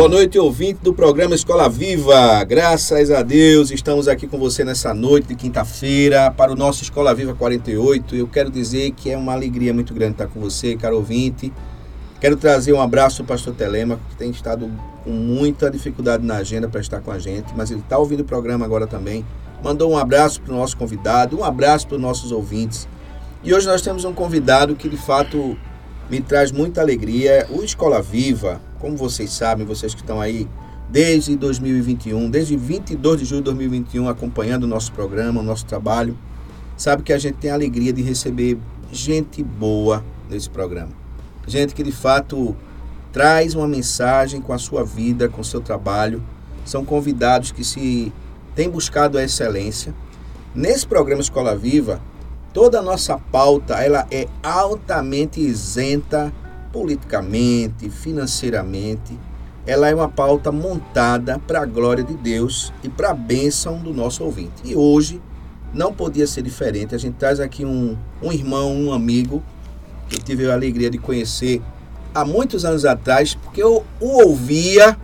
Boa noite, ouvinte do programa Escola Viva. Graças a Deus, estamos aqui com você nessa noite de quinta-feira para o nosso Escola Viva 48. Eu quero dizer que é uma alegria muito grande estar com você, caro ouvinte. Quero trazer um abraço ao pastor Telema, que tem estado com muita dificuldade na agenda para estar com a gente, mas ele está ouvindo o programa agora também. Mandou um abraço para o nosso convidado, um abraço para os nossos ouvintes. E hoje nós temos um convidado que de fato me traz muita alegria. O Escola Viva, como vocês sabem, vocês que estão aí desde 2021, desde 22 de julho de 2021, acompanhando o nosso programa, o nosso trabalho, sabe que a gente tem a alegria de receber gente boa nesse programa. Gente que de fato traz uma mensagem com a sua vida, com o seu trabalho. São convidados que se têm buscado a excelência. Nesse programa Escola Viva, toda a nossa pauta ela é altamente isenta politicamente, financeiramente. Ela é uma pauta montada para a glória de Deus e para a bênção do nosso ouvinte. E hoje não podia ser diferente. A gente traz aqui um, um irmão, um amigo, que eu tive a alegria de conhecer há muitos anos atrás, porque eu o ouvia,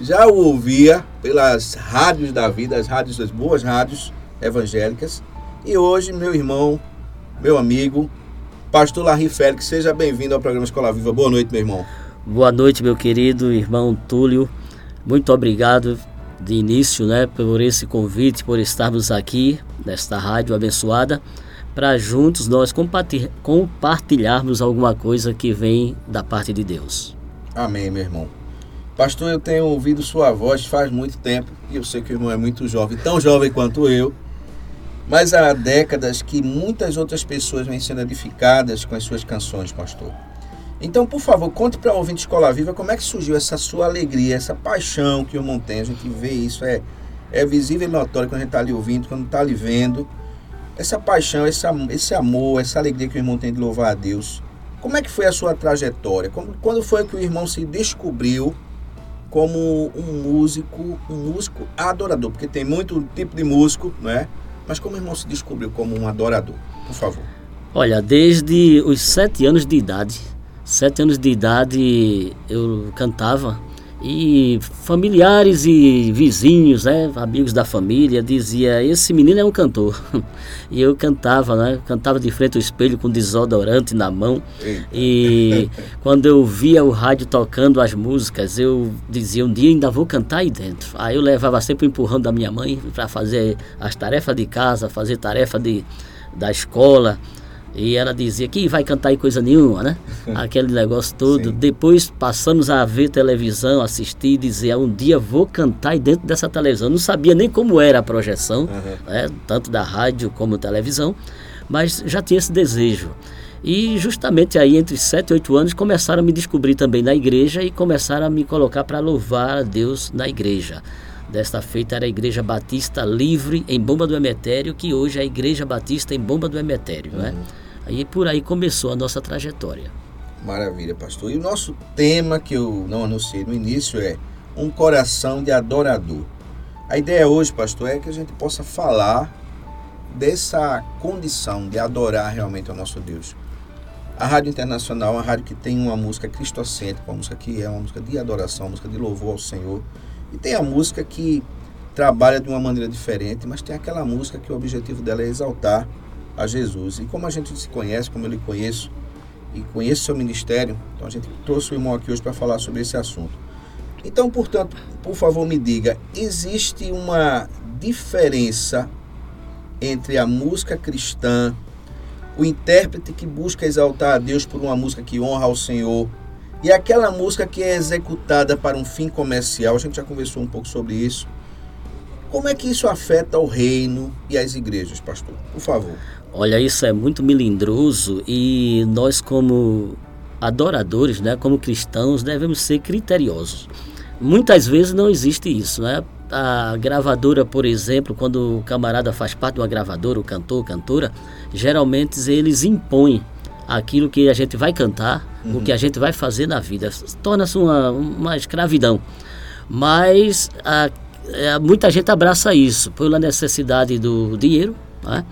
já o ouvia pelas rádios da vida, as rádios, das boas rádios evangélicas, e hoje, meu irmão, meu amigo, Pastor Larry Félix, seja bem-vindo ao programa Escola Viva. Boa noite, meu irmão. Boa noite, meu querido irmão Túlio. Muito obrigado de início, né, por esse convite, por estarmos aqui nesta rádio abençoada, para juntos nós compartilharmos alguma coisa que vem da parte de Deus. Amém, meu irmão. Pastor, eu tenho ouvido sua voz faz muito tempo e eu sei que o irmão é muito jovem, tão jovem quanto eu mas há décadas que muitas outras pessoas vêm sendo edificadas com as suas canções, pastor. Então, por favor, conte para o ouvinte Escola Viva como é que surgiu essa sua alegria, essa paixão que o tem. A gente vê isso, é, é visível e notório quando a gente está ali ouvindo, quando está ali vendo. Essa paixão, esse, amor, essa alegria que o irmão tem de louvar a Deus. Como é que foi a sua trajetória? Como, quando foi que o irmão se descobriu como um músico, um músico adorador? Porque tem muito tipo de músico, não é? Mas como o irmão se descobriu como um adorador? Por favor. Olha, desde os sete anos de idade, sete anos de idade eu cantava e familiares e vizinhos, né, amigos da família, dizia esse menino é um cantor. E eu cantava, né, cantava de frente ao espelho com desodorante na mão. Eita. E quando eu via o rádio tocando as músicas, eu dizia um dia ainda vou cantar aí dentro. Aí eu levava sempre o empurrão da minha mãe para fazer as tarefas de casa, fazer tarefa de da escola. E ela dizia que vai cantar em coisa nenhuma, né? Aquele negócio todo. Depois passamos a ver televisão, assistir e dizer, um dia vou cantar aí dentro dessa televisão. Não sabia nem como era a projeção, uhum. né? tanto da rádio como televisão, mas já tinha esse desejo. E justamente aí, entre 7 e 8 anos, começaram a me descobrir também na igreja e começaram a me colocar para louvar a Deus na igreja. Desta feita era a Igreja Batista Livre em Bomba do Emetério, que hoje é a Igreja Batista em Bomba do Emetério. Né? Uhum. Né? Aí por aí começou a nossa trajetória. Maravilha, pastor. E o nosso tema que eu não anunciei no início é um coração de adorador. A ideia hoje, pastor, é que a gente possa falar dessa condição de adorar realmente ao nosso Deus. A Rádio Internacional é uma rádio que tem uma música cristocêntrica, uma música que é uma música de adoração, uma música de louvor ao Senhor. E tem a música que trabalha de uma maneira diferente, mas tem aquela música que o objetivo dela é exaltar a Jesus. E como a gente se conhece, como eu lhe conheço, e conheço seu ministério, então a gente trouxe o irmão aqui hoje para falar sobre esse assunto. Então, portanto, por favor, me diga, existe uma diferença entre a música cristã, o intérprete que busca exaltar a Deus por uma música que honra ao Senhor, e aquela música que é executada para um fim comercial, a gente já conversou um pouco sobre isso. Como é que isso afeta o reino e as igrejas, pastor? Por favor. Olha, isso é muito melindroso e nós como adoradores, né, como cristãos, devemos ser criteriosos. Muitas vezes não existe isso, né? A gravadora, por exemplo, quando o camarada faz parte de uma gravadora, o cantor, cantora, geralmente eles impõem aquilo que a gente vai cantar, uhum. o que a gente vai fazer na vida. Torna-se uma, uma escravidão. Mas a, a, é, muita gente abraça isso pela necessidade do dinheiro. Né?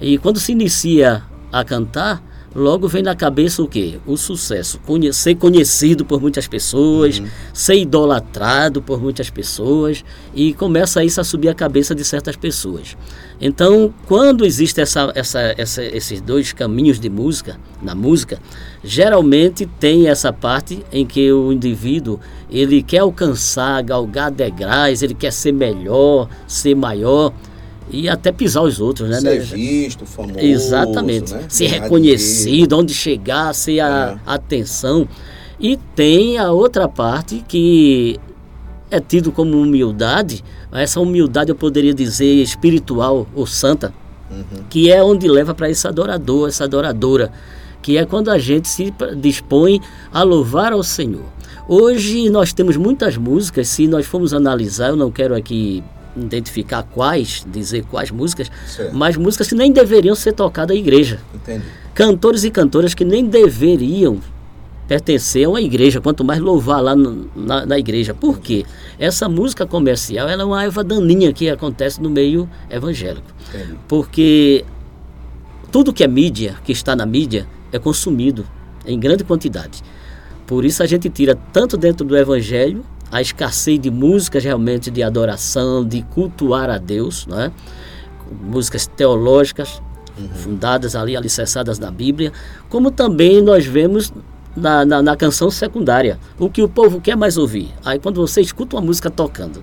E quando se inicia a cantar, logo vem na cabeça o quê? O sucesso. Conhe ser conhecido por muitas pessoas, uhum. ser idolatrado por muitas pessoas e começa isso a subir a cabeça de certas pessoas. Então, quando existe essa, essa, essa, esses dois caminhos de música, na música, geralmente tem essa parte em que o indivíduo ele quer alcançar, galgar degraus, ele quer ser melhor, ser maior e até pisar os outros, né? Ser visto, famoso. Exatamente. Né? Ser reconhecido, onde chegar, ser a é. atenção. E tem a outra parte que é tido como humildade, essa humildade eu poderia dizer espiritual ou santa, uhum. que é onde leva para esse adorador, essa adoradora, que é quando a gente se dispõe a louvar ao Senhor. Hoje nós temos muitas músicas, se nós formos analisar, eu não quero aqui identificar quais, dizer quais músicas, certo. mas músicas que nem deveriam ser tocadas à igreja. Entendi. Cantores e cantoras que nem deveriam pertencer a uma igreja, quanto mais louvar lá no, na, na, igreja. Por quê? Essa música comercial ela é uma erva daninha que acontece no meio evangélico. Entendi. Porque tudo que é mídia, que está na mídia, é consumido em grande quantidade. Por isso a gente tira tanto dentro do evangelho a escassez de músicas realmente de adoração, de cultuar a Deus, né? músicas teológicas, uhum. fundadas ali, alicerçadas na Bíblia, como também nós vemos na, na, na, canção secundária, o que o povo quer mais ouvir. Aí quando você escuta uma música tocando,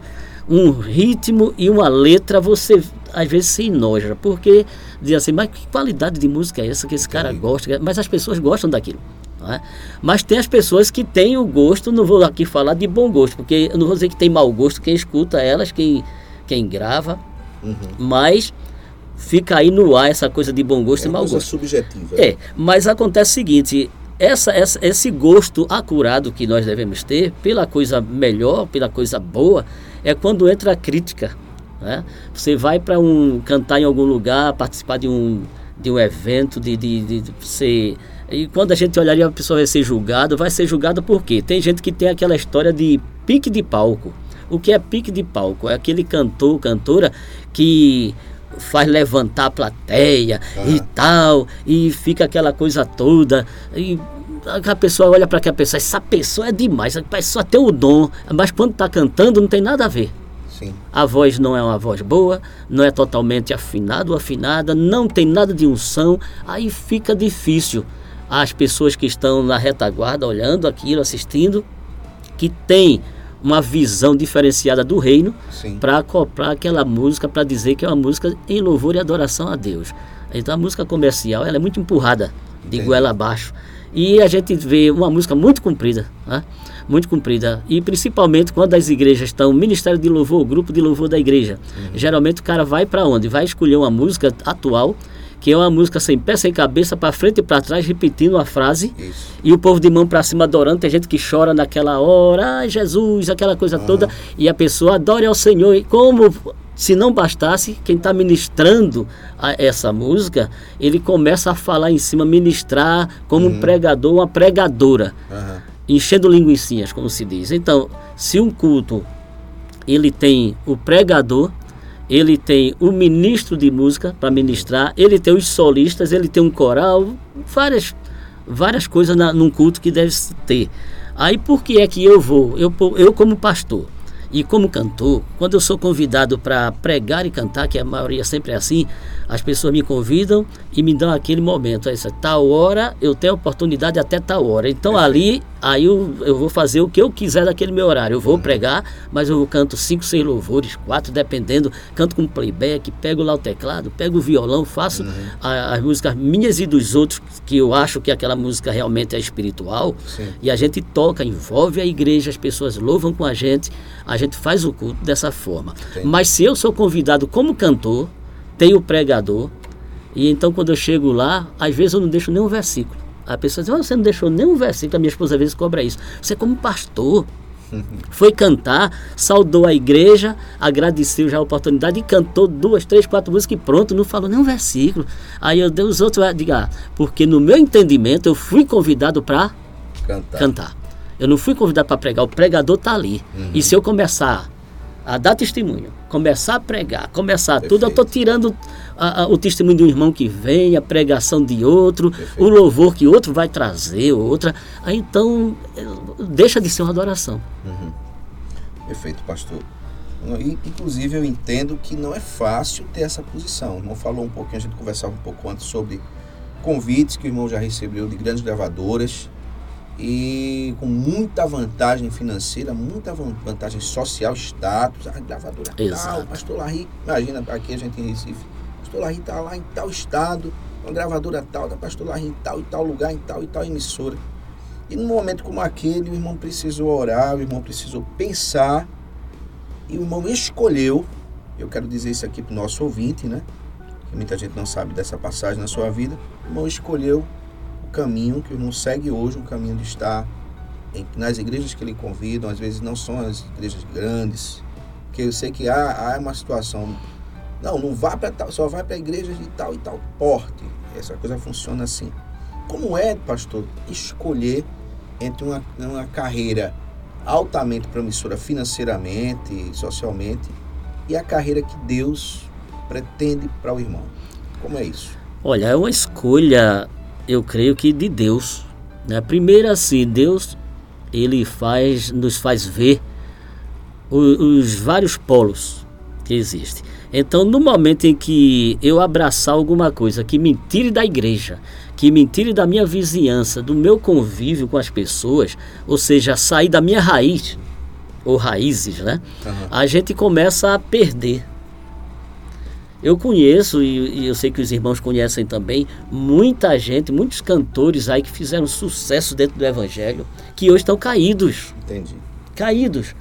um ritmo e uma letra, você às vezes se enoja, porque diz assim, mas que qualidade de música é essa que esse cara gosta? Mas as pessoas gostam daquilo. É? Mas tem as pessoas que têm o gosto, não vou aqui falar de bom gosto, porque eu não vou dizer que tem mau gosto quem escuta elas, quem, quem grava, uhum. mas fica aí no ar essa coisa de bom gosto é e mau gosto. subjetiva. É, mas acontece o seguinte, essa, essa, esse gosto acurado que nós devemos ter pela coisa melhor, pela coisa boa, é quando entra a crítica. Né? Você vai para um cantar em algum lugar, participar de um, de um evento, de, de, de, de e quando a gente olharia a pessoa vai ser julgada, vai ser julgada por quê? Tem gente que tem aquela história de pique de palco. O que é pique de palco? É aquele cantor, cantora que faz levantar a plateia e tal, e fica aquela coisa toda. E a pessoa olha para aquela pessoa, essa pessoa é demais, a pessoa tem o dom, mas quando está cantando não tem nada a ver. Sim. A voz não é uma voz boa, não é totalmente afinada ou afinada, não tem nada de unção, aí fica difícil as pessoas que estão na retaguarda olhando aquilo, assistindo, que tem uma visão diferenciada do reino para acoplar aquela música para dizer que é uma música em louvor e adoração a Deus. Então a música comercial ela é muito empurrada de Entendi. goela abaixo. E a gente vê uma música muito comprida, né? muito comprida. E principalmente quando as igrejas estão, Ministério de Louvor, grupo de louvor da igreja. Uhum. Geralmente o cara vai para onde? Vai escolher uma música atual que é uma música sem pé, sem cabeça, para frente e para trás, repetindo a frase. Isso. E o povo de mão para cima adorando. Tem gente que chora naquela hora, ai Jesus, aquela coisa uhum. toda. E a pessoa adora ao Senhor. E como se não bastasse, quem está ministrando essa música, ele começa a falar em cima, ministrar como uhum. um pregador, uma pregadora. Uhum. Enchendo linguiçinhas, como se diz. Então, se um culto ele tem o pregador, ele tem o ministro de música para ministrar, ele tem os solistas, ele tem um coral, várias, várias coisas na, num culto que deve ter. Aí por que é que eu vou? Eu, eu como pastor e como cantor, quando eu sou convidado para pregar e cantar, que a maioria sempre é assim, as pessoas me convidam e me dão aquele momento. Essa tal hora eu tenho oportunidade até tal hora. Então ali Aí eu, eu vou fazer o que eu quiser naquele meu horário. Eu vou uhum. pregar, mas eu canto cinco, seis louvores, quatro, dependendo. Canto com playback, pego lá o teclado, pego o violão, faço uhum. a, as músicas minhas e dos outros, que eu acho que aquela música realmente é espiritual. Sim. E a gente toca, envolve a igreja, as pessoas louvam com a gente, a gente faz o culto dessa forma. Entendi. Mas se eu sou convidado como cantor, tem o pregador, e então quando eu chego lá, às vezes eu não deixo nenhum versículo. A pessoa diz, oh, você não deixou nenhum versículo, a minha esposa às vezes cobra isso. Você como pastor, foi cantar, saudou a igreja, agradeceu já a oportunidade e cantou duas, três, quatro músicas e pronto, não falou nenhum versículo. Aí eu dei os outros, diga, ah, porque no meu entendimento eu fui convidado para cantar. cantar. Eu não fui convidado para pregar, o pregador está ali. Uhum. E se eu começar a dar testemunho, começar a pregar, começar Perfeito. tudo, eu estou tirando a, a, o testemunho de um irmão que vem, a pregação de outro, Perfeito. o louvor que outro vai trazer, outra. Aí então deixa de ser uma adoração. Uhum. Perfeito, pastor. Inclusive eu entendo que não é fácil ter essa posição. O irmão falou um pouquinho, a gente conversava um pouco antes sobre convites que o irmão já recebeu de grandes gravadoras e com muita vantagem financeira, muita vantagem social, status, a gravadora Exato. tal, pastor Larry, imagina aqui a gente em Recife, pastor Larry está lá em tal estado, uma gravadora tal, da pastor Larry em tal e tal lugar, em tal e tal emissora. E num momento como aquele, o irmão precisou orar, o irmão precisou pensar, e o irmão escolheu, eu quero dizer isso aqui para o nosso ouvinte, né? Que muita gente não sabe dessa passagem na sua vida, o irmão escolheu caminho que o irmão segue hoje, um caminho de estar em, nas igrejas que ele convidam, às vezes não são as igrejas grandes, que eu sei que há, há uma situação, não, não vá para tal, só vai para igrejas de tal e tal porte. Essa coisa funciona assim. Como é, pastor, escolher entre uma, uma carreira altamente promissora financeiramente, socialmente, e a carreira que Deus pretende para o irmão? Como é isso? Olha, é uma escolha eu creio que de Deus. Né? Primeiro assim, Deus ele faz, nos faz ver os, os vários polos que existem. Então, no momento em que eu abraçar alguma coisa que me tire da igreja, que me tire da minha vizinhança, do meu convívio com as pessoas, ou seja, sair da minha raiz, ou raízes, né? Uhum. A gente começa a perder. Eu conheço, e, e, eu sei que os irmãos conhecem também, muita gente, muitos cantores aí que fizeram sucesso dentro do Evangelho, que hoje estão caídos. Entendi. Caídos.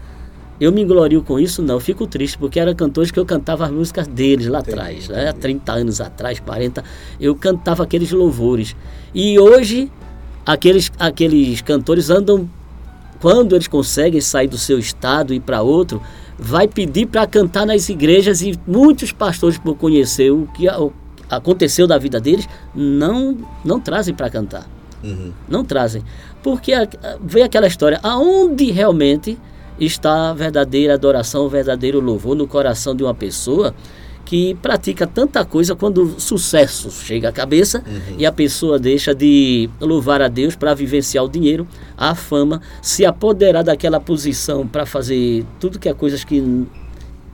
Eu me glorio com isso? Não, fico triste, porque eram cantores que eu cantava as músicas deles lá entendi, atrás, né? Há 30 anos atrás, 40, eu cantava aqueles louvores. E hoje, aqueles, aqueles cantores andam, quando eles conseguem sair do seu estado e ir para outro, vai pedir para cantar nas igrejas e muitos pastores, por conhecer o que aconteceu da vida deles, não, não trazem para cantar. Uhum. Não trazem. Porque vem aquela história, aonde realmente está a verdadeira adoração, o verdadeiro louvor no coração de uma pessoa que pratica tanta coisa quando o sucesso chega à cabeça uhum. e a pessoa deixa de louvar a Deus para vivenciar o dinheiro, a fama, se apoderar daquela posição para fazer tudo que é coisas que,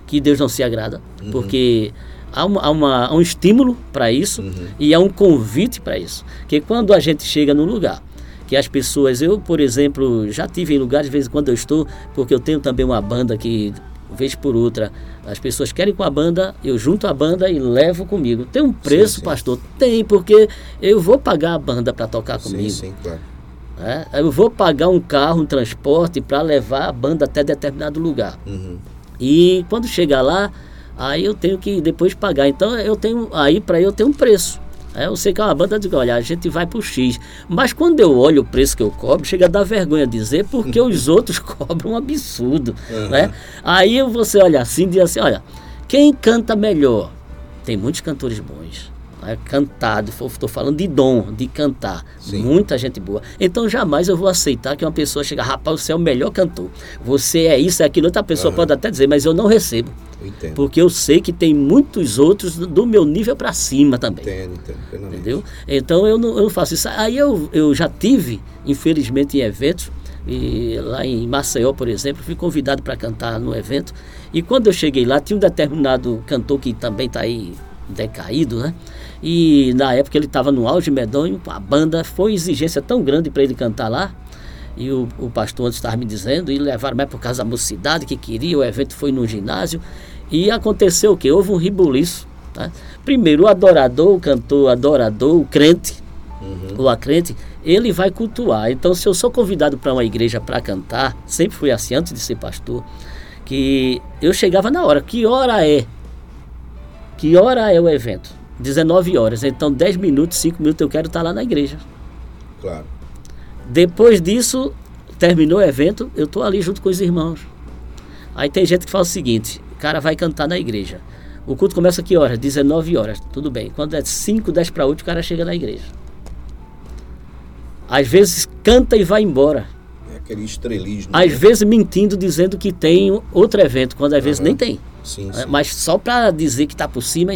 que Deus não se agrada, uhum. porque há, uma, há, uma, há, um estímulo para isso uhum. e há um convite para isso. Que quando a gente chega num lugar que as pessoas, eu, por exemplo, já tive em lugares, de vez em quando eu estou, porque eu tenho também uma banda que vez por outra, as pessoas querem com a banda, eu junto a banda e levo comigo. Tem um preço, sim, sim. pastor? Tem, porque eu vou pagar a banda para tocar comigo. Sim, sim, claro. É, eu vou pagar um carro, um transporte para levar a banda até determinado lugar. Uhum. E quando chegar lá, aí eu tenho que depois pagar. Então eu tenho aí para eu ter um preço. É, eu sei que é uma banda diz, olha, a gente vai pro X. Mas quando eu olho o preço que eu cobro, chega a dar vergonha dizer, porque os outros cobram um absurdo. Uhum. Né? Aí você olha assim e diz assim, olha, quem canta melhor? Tem muitos cantores bons. Né? Cantado, estou falando de dom, de cantar. Sim. Muita gente boa. Então jamais eu vou aceitar que uma pessoa chega, rapaz, você é o melhor cantor. Você é isso, é aquilo. Outra pessoa uhum. pode até dizer, mas eu não recebo. Entendo. Porque eu sei que tem muitos outros do meu nível para cima também. Entendo, entendo. Entendeu? Então eu não, eu faço isso. Aí eu, eu já tive, infelizmente, em eventos, e lá em Maceió, por exemplo, fui convidado para cantar no evento. E quando eu cheguei lá, tinha um determinado cantor que também está aí decaído, né? E na época ele estava no auge medonho, a banda foi exigência tão grande para ele cantar lá e o, o pastor antes estava me dizendo, e levaram mais por causa da mocidade que queria, o evento foi no ginásio, e aconteceu o que? Houve um ribuliço. Tá? Primeiro, o adorador, o cantor, o adorador, o crente, uhum. o acrente, ele vai cultuar. Então, se eu sou convidado para uma igreja para cantar, sempre fui assim antes de ser pastor, que eu chegava na hora. Que hora é? Que hora é o evento? 19 horas. Então, 10 minutos, 5 minutos eu quero estar lá na igreja. Claro. Depois disso, terminou o evento, eu estou ali junto com os irmãos. Aí tem gente que fala o seguinte: o cara vai cantar na igreja. O culto começa que horas? 19 horas. Tudo bem. Quando é 5, 10 para 8, o cara chega na igreja. Às vezes canta e vai embora. Aquele estrelismo. Às né? vezes mentindo, dizendo que tem outro evento, quando às uhum. vezes nem tem. Sim, é, sim. Mas só para dizer que está por cima,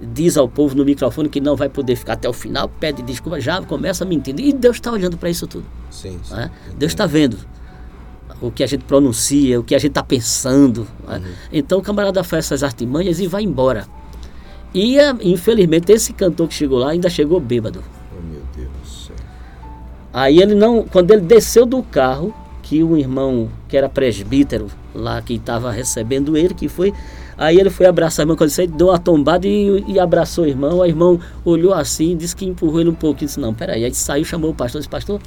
diz ao povo no microfone que não vai poder ficar até o final, pede desculpa, já começa mentindo. E Deus está olhando para isso tudo. Sim, sim. É? Deus está vendo o que a gente pronuncia, o que a gente está pensando. Né? Uhum. Então o camarada faz essas artimanhas e vai embora. E infelizmente esse cantor que chegou lá ainda chegou bêbado. Aí ele não, quando ele desceu do carro, que o irmão que era presbítero lá que estava recebendo ele, que foi, aí ele foi abraçar o irmão quando ele deu uma tombada e, e abraçou o irmão. O irmão olhou assim, disse que empurrou ele um pouquinho, disse não, peraí, aí saiu, chamou o pastor, disse pastor,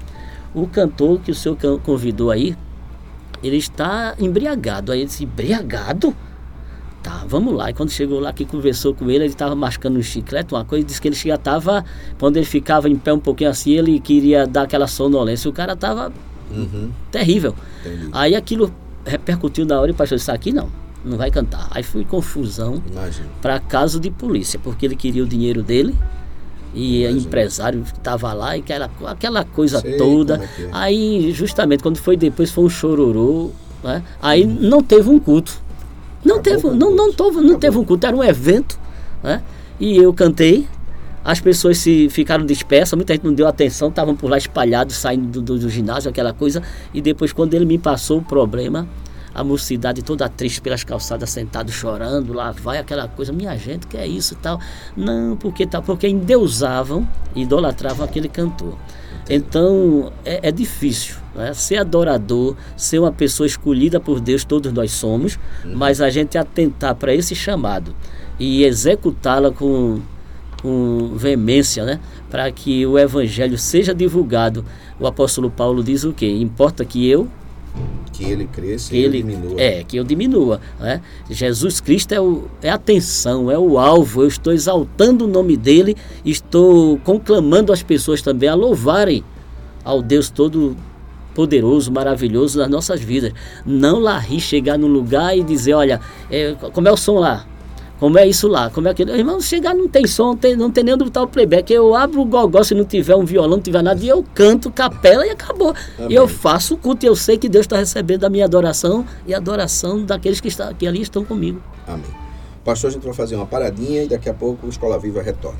o cantor que o senhor convidou aí, ele está embriagado. Aí ele disse, embriagado? Tá, vamos lá. E quando chegou lá, que conversou com ele, ele estava mascando um chiclete, uma coisa, disse que ele já estava, quando ele ficava em pé um pouquinho assim, ele queria dar aquela sonolência. O cara estava uhum. terrível. Entendi. Aí aquilo repercutiu na hora e o pastor disse, aqui não, não vai cantar. Aí foi confusão para caso de polícia, porque ele queria o dinheiro dele e Imagina. empresário estava lá e aquela, aquela coisa Sei toda. É é. Aí, justamente, quando foi depois, foi um chororô. Né? Aí uhum. não teve um culto. Não teve, não, não, teve, não teve um culto, era um evento. Né? E eu cantei, as pessoas se ficaram dispersas, muita gente não deu atenção, estavam por lá espalhados, saindo do, do, do, ginásio, aquela coisa. E depois, quando ele me passou o problema, a mocidade toda triste pelas calçadas, sentado chorando, lá vai aquela coisa, minha gente, que é isso e tal. Não, porque tal, porque endeusavam, idolatravam aquele cantor. Então é, é difícil né? ser adorador, ser uma pessoa escolhida por Deus, todos nós somos, uhum. mas a gente atentar para esse chamado e executá-la com, com veemência, né? para que o evangelho seja divulgado. O apóstolo Paulo diz o quê? Importa que eu que ele cresça que e ele, diminua. É, que eu diminua. Né? Jesus Cristo é, o, é a atenção, é o alvo. Eu estou exaltando o nome dele, estou conclamando as pessoas também a louvarem ao Deus todo poderoso, maravilhoso nas nossas vidas. Não lá rir, chegar num lugar e dizer, olha, é, como é o som lá? Como é isso lá? Como é aquilo? Irmão, chegar não tem som, não tem, não tem nem onde botar o playback. Eu abro o gogó se não tiver um violão, não tiver nada, e eu canto capela e acabou. Amém. E eu faço o culto e eu sei que Deus está recebendo a minha adoração e a adoração daqueles que, está, que ali estão comigo. Amém. Pastor, a gente vai fazer uma paradinha e daqui a pouco o Escola Viva retorna.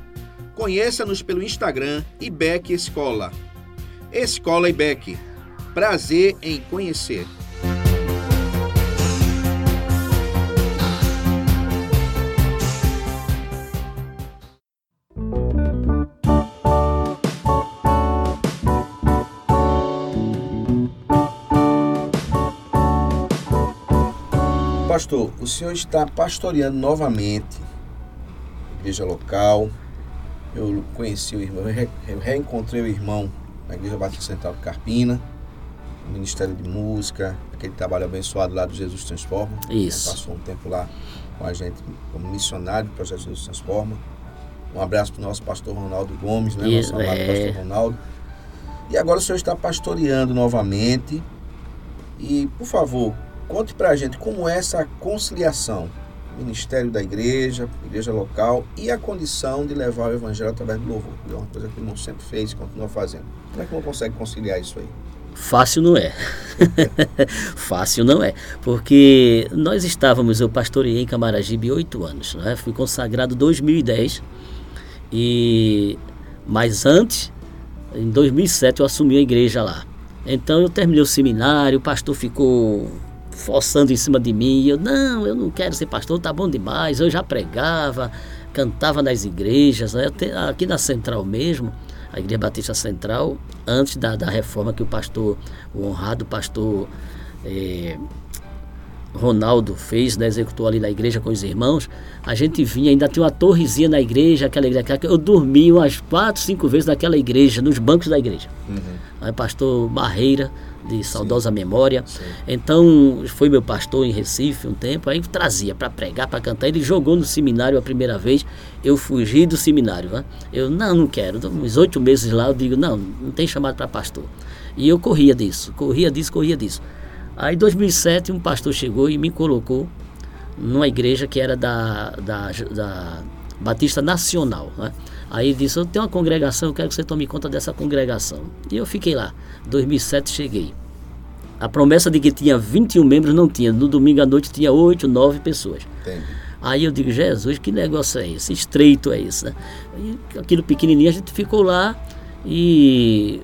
Conheça-nos pelo Instagram IBEC Escola. Escola Prazer em conhecer. Pastor, o senhor está pastoreando novamente igreja local, eu conheci o irmão, eu reencontrei o irmão na Igreja Batista Central de Carpina, no Ministério de Música, aquele trabalho abençoado lá do Jesus Transforma. Isso. Passou um tempo lá com a gente como missionário do projeto Jesus Transforma. Um abraço para o nosso pastor Ronaldo Gomes, né? Isso, nosso amado é. pastor Ronaldo. E agora o senhor está pastoreando novamente. E, por favor, conte para a gente como é essa conciliação. Ministério da igreja, igreja local e a condição de levar o evangelho através do louvor. É uma coisa que o irmão sempre fez e continua fazendo. Como é que o irmão consegue conciliar isso aí? Fácil não é. Fácil não é. Porque nós estávamos, eu pastoreei em Camaragibe oito anos. Né? Fui consagrado em 2010. E, mas antes, em 2007, eu assumi a igreja lá. Então eu terminei o seminário, o pastor ficou forçando em cima de mim. Eu, não, eu não quero ser pastor, tá bom demais. Eu já pregava, cantava nas igrejas, né? aqui na Central mesmo a Igreja Batista Central, antes da, da reforma que o pastor, o honrado pastor eh, Ronaldo fez, né, executou ali na igreja com os irmãos, a gente vinha, ainda tinha uma torrezinha na igreja, aquela igreja, eu dormi umas quatro, cinco vezes naquela igreja, nos bancos da igreja. Uhum. Aí, pastor Barreira, de saudosa Sim. memória. Sim. Então, foi meu pastor em Recife um tempo, aí trazia para pregar, para cantar. Ele jogou no seminário a primeira vez, eu fugi do seminário. Né? Eu, não, não quero. Uns oito meses lá, eu digo, não, não tem chamado para pastor. E eu corria disso, corria disso, corria disso. Aí, em 2007, um pastor chegou e me colocou numa igreja que era da, da, da Batista Nacional. Né? Aí ele disse: Eu tenho uma congregação, eu quero que você tome conta dessa congregação. E eu fiquei lá. 2007 cheguei. A promessa de que tinha 21 membros não tinha. No domingo à noite tinha 8, 9 pessoas. Entendi. Aí eu digo: Jesus, que negócio é esse? Estreito é esse, né? E aquilo pequenininho, a gente ficou lá e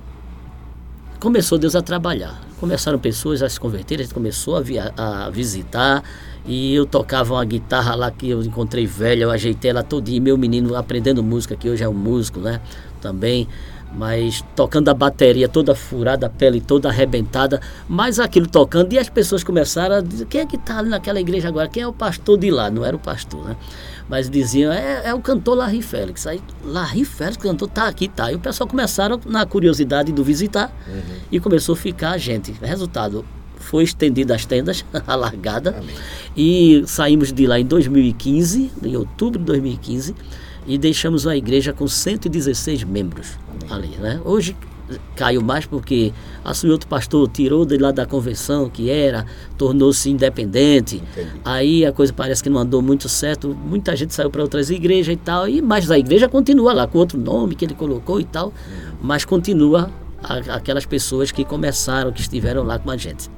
começou Deus a trabalhar. Começaram pessoas a se converter, a gente começou a, via, a visitar e eu tocava uma guitarra lá que eu encontrei velha, eu ajeitei ela todinha, meu menino aprendendo música, que hoje é um músico, né? Também, mas tocando a bateria toda furada, a pele toda arrebentada, mas aquilo tocando, e as pessoas começaram a dizer, quem é que está ali naquela igreja agora? Quem é o pastor de lá? Não era o pastor, né? Mas diziam, é, é o cantor Larry Félix. Aí, Larry Félix, cantor, tá aqui, tá. E o pessoal começaram na curiosidade do visitar uhum. e começou a ficar a gente. Resultado, foi estendida as tendas, alargada, Amém. e saímos de lá em 2015, em outubro de 2015, e deixamos a igreja com 116 membros Amém. ali, né? Hoje caiu mais porque assumiu outro pastor, tirou de lá da convenção que era, tornou-se independente. Entendi. Aí a coisa parece que não andou muito certo, muita gente saiu para outras igrejas e tal, e mas a igreja continua lá com outro nome que ele colocou e tal, uhum. mas continua a, aquelas pessoas que começaram, que estiveram lá com a gente.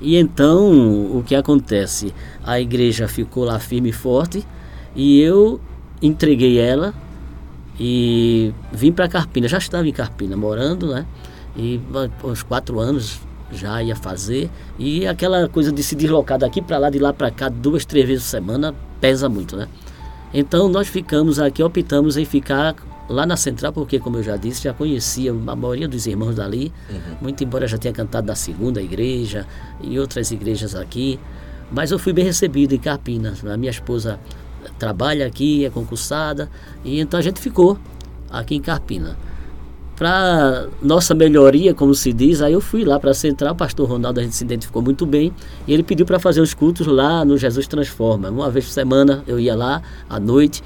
E então o que acontece? A igreja ficou lá firme e forte e eu entreguei ela e vim para Carpina. Já estava em Carpina morando, né? E uns quatro anos já ia fazer. E aquela coisa de se deslocar daqui para lá, de lá para cá, duas, três vezes por semana, pesa muito, né? Então nós ficamos aqui, optamos em ficar lá na central, porque, como eu já disse, já conhecia a maioria dos irmãos dali, uhum. muito embora já tenha cantado na segunda igreja e outras igrejas aqui. Mas eu fui bem recebido em Carpinas. A minha esposa trabalha aqui, é concursada, e então a gente ficou aqui em Carpina. Para nossa melhoria, como se diz, aí eu fui lá para a central, o pastor Ronaldo a gente se identificou muito bem, e ele pediu para fazer os cultos lá no Jesus Transforma. Uma vez por semana eu ia lá à noite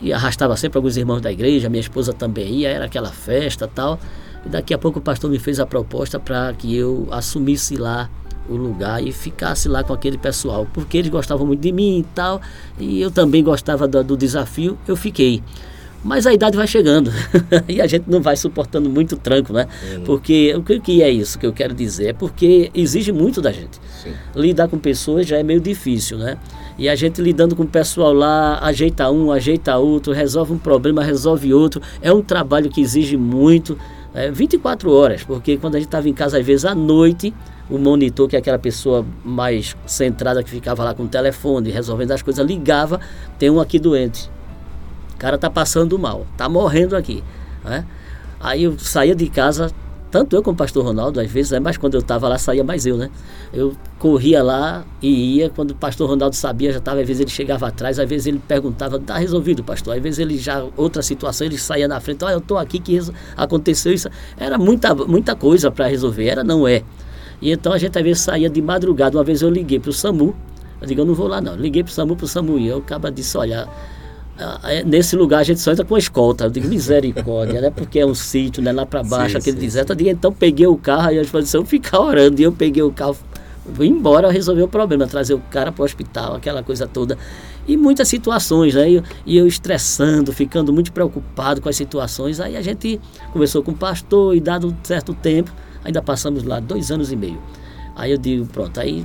e arrastava sempre alguns irmãos da igreja, minha esposa também ia, era aquela festa tal. E daqui a pouco o pastor me fez a proposta para que eu assumisse lá o lugar e ficasse lá com aquele pessoal, porque eles gostavam muito de mim e tal, e eu também gostava do, do desafio, eu fiquei. Mas a idade vai chegando e a gente não vai suportando muito tranco, né? Porque o que é isso que eu quero dizer? É porque exige muito da gente. Sim. Lidar com pessoas já é meio difícil, né? E a gente lidando com o pessoal lá, ajeita um, ajeita outro, resolve um problema, resolve outro. É um trabalho que exige muito, é, 24 horas, porque quando a gente estava em casa, às vezes à noite, o monitor, que é aquela pessoa mais centrada que ficava lá com o telefone, resolvendo as coisas, ligava, tem um aqui doente. O cara tá passando mal, tá morrendo aqui. Né? Aí eu saía de casa tanto eu como o pastor Ronaldo, às vezes, é mas quando eu estava lá, saía mais eu, né? Eu corria lá e ia, quando o pastor Ronaldo sabia, já estava, às vezes ele chegava atrás, às vezes ele perguntava, tá resolvido, pastor? Às vezes ele já, outra situação, ele saía na frente, olha, eu estou aqui, que aconteceu isso. Era muita, muita coisa para resolver, era, não é. E então a gente às vezes saía de madrugada, uma vez eu liguei para o SAMU, eu digo, eu não vou lá não, liguei para o SAMU, para o SAMU, e eu acaba disse, olha é, nesse lugar a gente só entra com a escolta. Eu digo, misericórdia, né? Porque é um sítio, né? Lá para baixo, sim, aquele sim, deserto. Sim. então peguei o carro e a disposição ficar orando. E eu peguei o carro, fui embora resolver o problema, trazer o cara para o hospital, aquela coisa toda. E muitas situações, né? E eu, e eu estressando, ficando muito preocupado com as situações. Aí a gente conversou com o pastor e dado um certo tempo, ainda passamos lá dois anos e meio. Aí eu digo, pronto, aí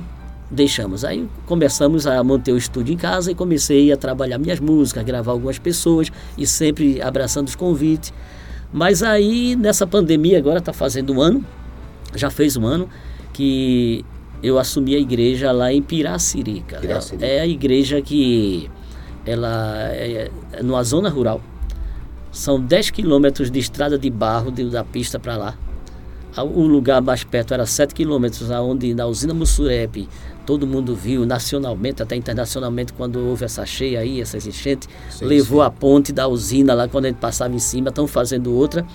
deixamos. Aí começamos a manter o estúdio em casa e comecei a trabalhar minhas músicas, gravar algumas pessoas e sempre abraçando os convites. Mas aí nessa pandemia agora está fazendo um ano, já fez um ano que eu assumi a igreja lá em Piracirica. Piracirica. É, é a igreja que ela é, é numa zona rural. São 10 quilômetros de estrada de barro de, da pista para lá. O lugar mais perto era 7 quilômetros, aonde na usina Mussurepe todo mundo viu nacionalmente, até internacionalmente, quando houve essa cheia aí, essas enchentes, sim, levou sim. a ponte da usina lá quando a gente passava em cima, estão fazendo outra.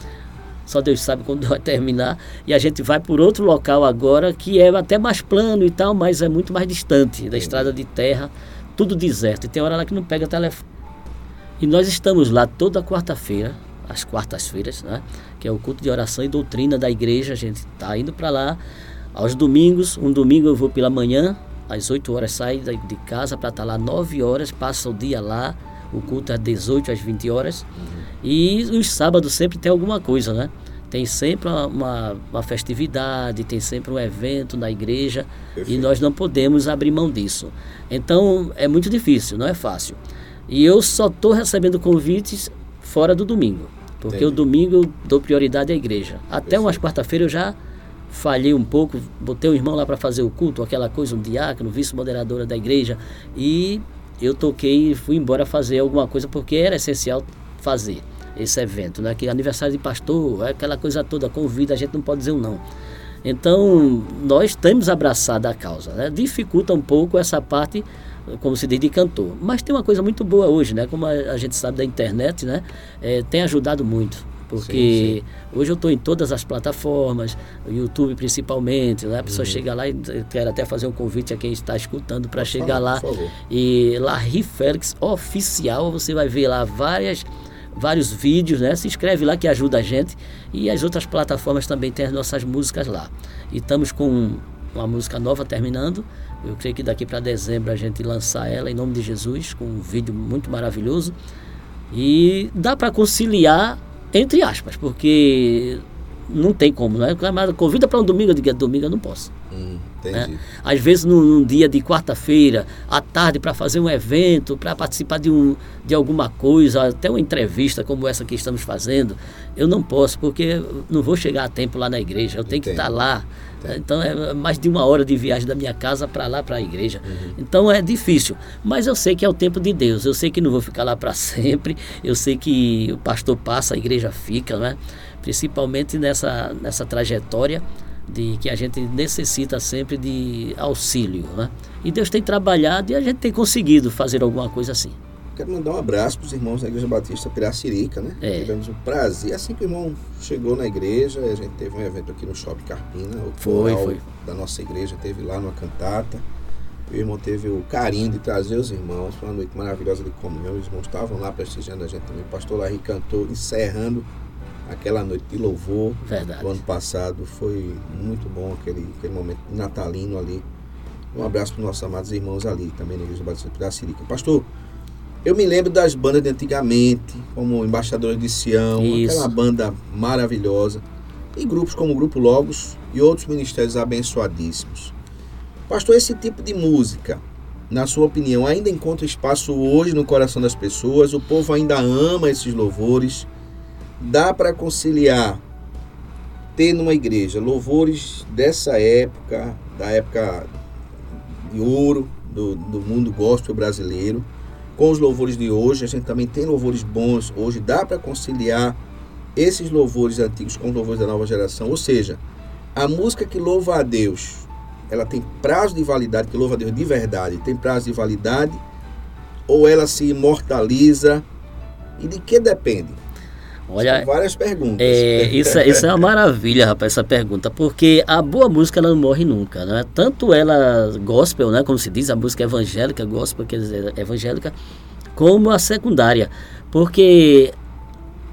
Só Deus sabe quando vai terminar. E a gente vai por outro local agora, que é até mais plano e tal, mas é muito mais distante da estrada de terra, tudo deserto. E tem hora lá que não pega telefone. E nós estamos lá toda quarta-feira, às quartas-feiras, né? Que é o culto de oração e doutrina da igreja. A gente está indo para lá aos domingos, um domingo eu vou pela manhã, às 8 horas saio de casa para estar tá lá 9 horas, passa o dia lá, o culto é 18 às 20 horas. Uhum. E os sábados sempre tem alguma coisa, né? Tem sempre uma, uma festividade, tem sempre um evento na igreja Perfeito. e nós não podemos abrir mão disso. Então é muito difícil, não é fácil. E eu só estou recebendo convites fora do domingo, porque Entendi. o domingo eu dou prioridade à igreja. Até umas quarta-feira eu já falhei um pouco, botei um irmão lá para fazer o culto, aquela coisa, um diácono, vice-moderadora da igreja, e eu toquei e fui embora fazer alguma coisa porque era essencial fazer esse evento, né? Que aniversário de pastor, aquela coisa toda, convida, a gente não pode dizer um não. Então, nós temos abraçado a causa, né? Dificulta um pouco essa parte, como se diz, de cantor. Mas tem uma coisa muito boa hoje, né? Como a, gente sabe da internet, né? É, tem ajudado muito porque sim, sim. hoje eu estou em todas as plataformas, YouTube principalmente, né? a pessoa uhum. chega lá e quero até fazer um convite a quem está escutando para chegar lá e lá Félix oficial, você vai ver lá várias vários vídeos, né? Se inscreve lá que ajuda a gente e as outras plataformas também têm as nossas músicas lá. E estamos com uma música nova terminando. Eu creio que daqui para dezembro a gente lançar ela em nome de Jesus com um vídeo muito maravilhoso. E dá para conciliar entre aspas, porque não tem como, né? Convida para um domingo, eu digo, domingo eu não posso. Hum, né? Às vezes num, num dia de quarta-feira, à tarde, para fazer um evento, para participar de, um, de alguma coisa, até uma entrevista como essa que estamos fazendo, eu não posso, porque não vou chegar a tempo lá na igreja, eu tenho Entendo. que estar lá. Entendo. Então é mais de uma hora de viagem da minha casa para lá, para a igreja. Uhum. Então é difícil, mas eu sei que é o tempo de Deus, eu sei que não vou ficar lá para sempre, eu sei que o pastor passa, a igreja fica, né? principalmente nessa, nessa trajetória de que a gente necessita sempre de auxílio, né? E Deus tem trabalhado e a gente tem conseguido fazer alguma coisa assim. Quero mandar um abraço para os irmãos da Igreja Batista Piracirica, né? É. Tivemos um prazer. Assim que o irmão chegou na igreja, a gente teve um evento aqui no Shopping Carpina. O foi, foi. da nossa igreja teve lá numa cantata. O irmão teve o carinho de trazer os irmãos. Foi uma noite maravilhosa de comunhão. Os irmãos estavam lá prestigiando a gente também. O pastor Larry cantou, encerrando aquela noite de louvor Verdade. do ano passado. Foi muito bom aquele, aquele momento natalino ali. Um abraço para os nossos amados irmãos ali, também na Igreja Batista da Sirica. Pastor, eu me lembro das bandas de antigamente, como Embaixadores de Sião, Isso. aquela banda maravilhosa. E grupos como o Grupo Logos e outros ministérios abençoadíssimos. Pastor, esse tipo de música, na sua opinião, ainda encontra espaço hoje no coração das pessoas? O povo ainda ama esses louvores? dá para conciliar ter numa igreja louvores dessa época, da época de ouro do, do mundo gospel brasileiro, com os louvores de hoje. A gente também tem louvores bons hoje, dá para conciliar esses louvores antigos com os louvores da nova geração? Ou seja, a música que louva a Deus, ela tem prazo de validade, que louva a Deus de verdade, tem prazo de validade? Ou ela se imortaliza? E de que depende? Olha, São várias perguntas. É, isso, é- isso é uma maravilha, rapaz, essa pergunta, porque a boa música ela não morre nunca, né? Tanto ela gospel, né, como se diz, a música evangélica, gospel, quer dizer, evangélica, como a secundária, porque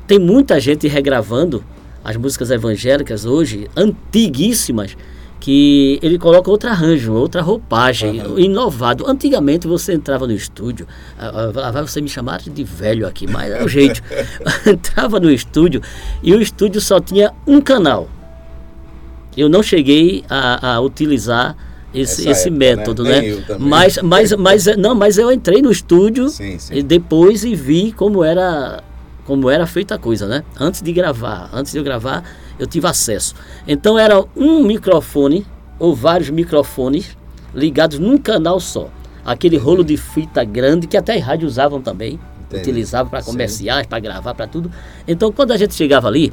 tem muita gente regravando as músicas evangélicas hoje, antiguíssimas, que ele coloca outro arranjo, outra roupagem, Aham. inovado. Antigamente você entrava no estúdio, ah, ah, vai você me chamar de velho aqui, mas é o jeito. entrava no estúdio e o estúdio só tinha um canal. Eu não cheguei a, a utilizar esse, Essa esse época, método, né? né? Mas, mas, mas, não, mas eu entrei no estúdio Sim, sim. e depois e vi como era como era feita a coisa, né? Antes de gravar, antes de eu gravar, eu tive acesso. Então era um microfone ou vários microfones ligados num canal só. Aquele rolo de fita grande que até as rádios usavam também, Entendi. utilizavam para comerciais, para gravar, para tudo. Então quando a gente chegava ali,